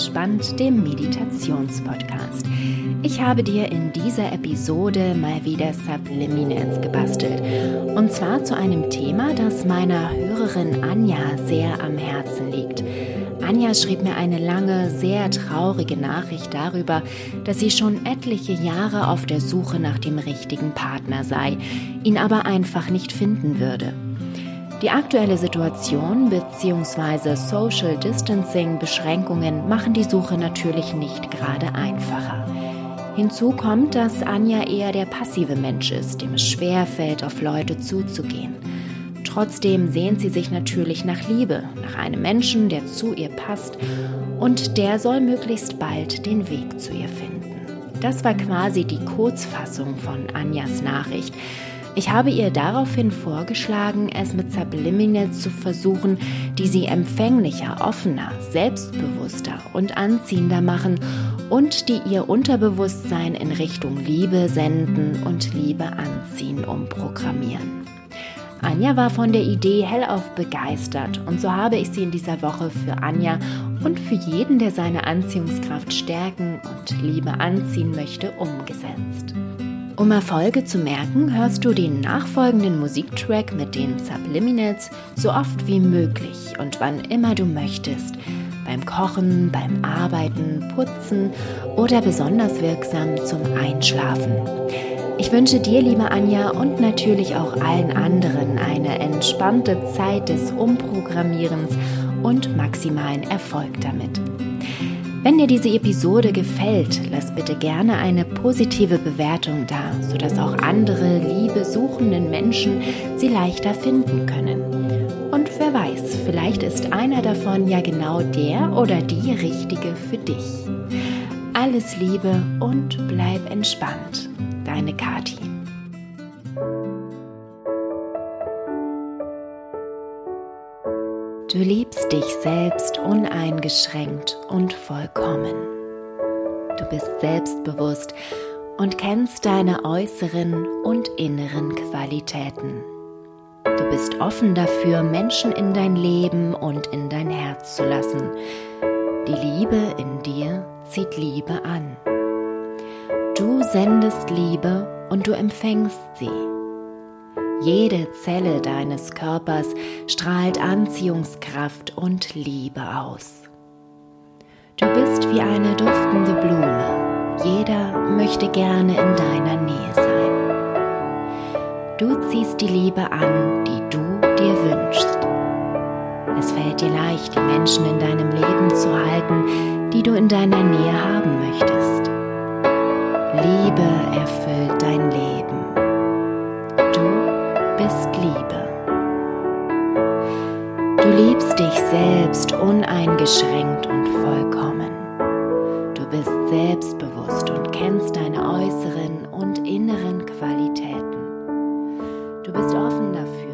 entspannt, dem Meditationspodcast. Ich habe dir in dieser Episode mal wieder Subliminals gebastelt. Und zwar zu einem Thema, das meiner Hörerin Anja sehr am Herzen liegt. Anja schrieb mir eine lange, sehr traurige Nachricht darüber, dass sie schon etliche Jahre auf der Suche nach dem richtigen Partner sei, ihn aber einfach nicht finden würde. Die aktuelle Situation bzw. Social Distancing Beschränkungen machen die Suche natürlich nicht gerade einfacher. Hinzu kommt, dass Anja eher der passive Mensch ist, dem es schwer fällt, auf Leute zuzugehen. Trotzdem sehnt sie sich natürlich nach Liebe, nach einem Menschen, der zu ihr passt und der soll möglichst bald den Weg zu ihr finden. Das war quasi die Kurzfassung von Anjas Nachricht. Ich habe ihr daraufhin vorgeschlagen, es mit Subliminals zu versuchen, die sie empfänglicher, offener, selbstbewusster und anziehender machen und die ihr Unterbewusstsein in Richtung Liebe senden und Liebe anziehen umprogrammieren. Anja war von der Idee hellauf begeistert und so habe ich sie in dieser Woche für Anja und für jeden, der seine Anziehungskraft stärken und Liebe anziehen möchte, umgesetzt. Um Erfolge zu merken, hörst du den nachfolgenden Musiktrack mit den Subliminals so oft wie möglich und wann immer du möchtest. Beim Kochen, beim Arbeiten, Putzen oder besonders wirksam zum Einschlafen. Ich wünsche dir, liebe Anja, und natürlich auch allen anderen eine entspannte Zeit des Umprogrammierens und maximalen Erfolg damit. Wenn dir diese Episode gefällt, lass bitte gerne eine positive Bewertung da, sodass auch andere Liebe suchenden Menschen sie leichter finden können. Und wer weiß, vielleicht ist einer davon ja genau der oder die Richtige für dich. Alles Liebe und bleib entspannt. Deine Kati. Du liebst dich selbst uneingeschränkt und vollkommen. Du bist selbstbewusst und kennst deine äußeren und inneren Qualitäten. Du bist offen dafür, Menschen in dein Leben und in dein Herz zu lassen. Die Liebe in dir zieht Liebe an. Du sendest Liebe und du empfängst sie. Jede Zelle deines Körpers strahlt Anziehungskraft und Liebe aus. Du bist wie eine duftende Blume. Jeder möchte gerne in deiner Nähe sein. Du ziehst die Liebe an, die du dir wünschst. Es fällt dir leicht, die Menschen in deinem Leben zu halten, die du in deiner Nähe haben möchtest. Liebe erfüllt dein Leben. Du bist Liebe. Du liebst dich selbst uneingeschränkt und vollkommen. Du bist selbstbewusst und kennst deine äußeren und inneren Qualitäten. Du bist offen dafür,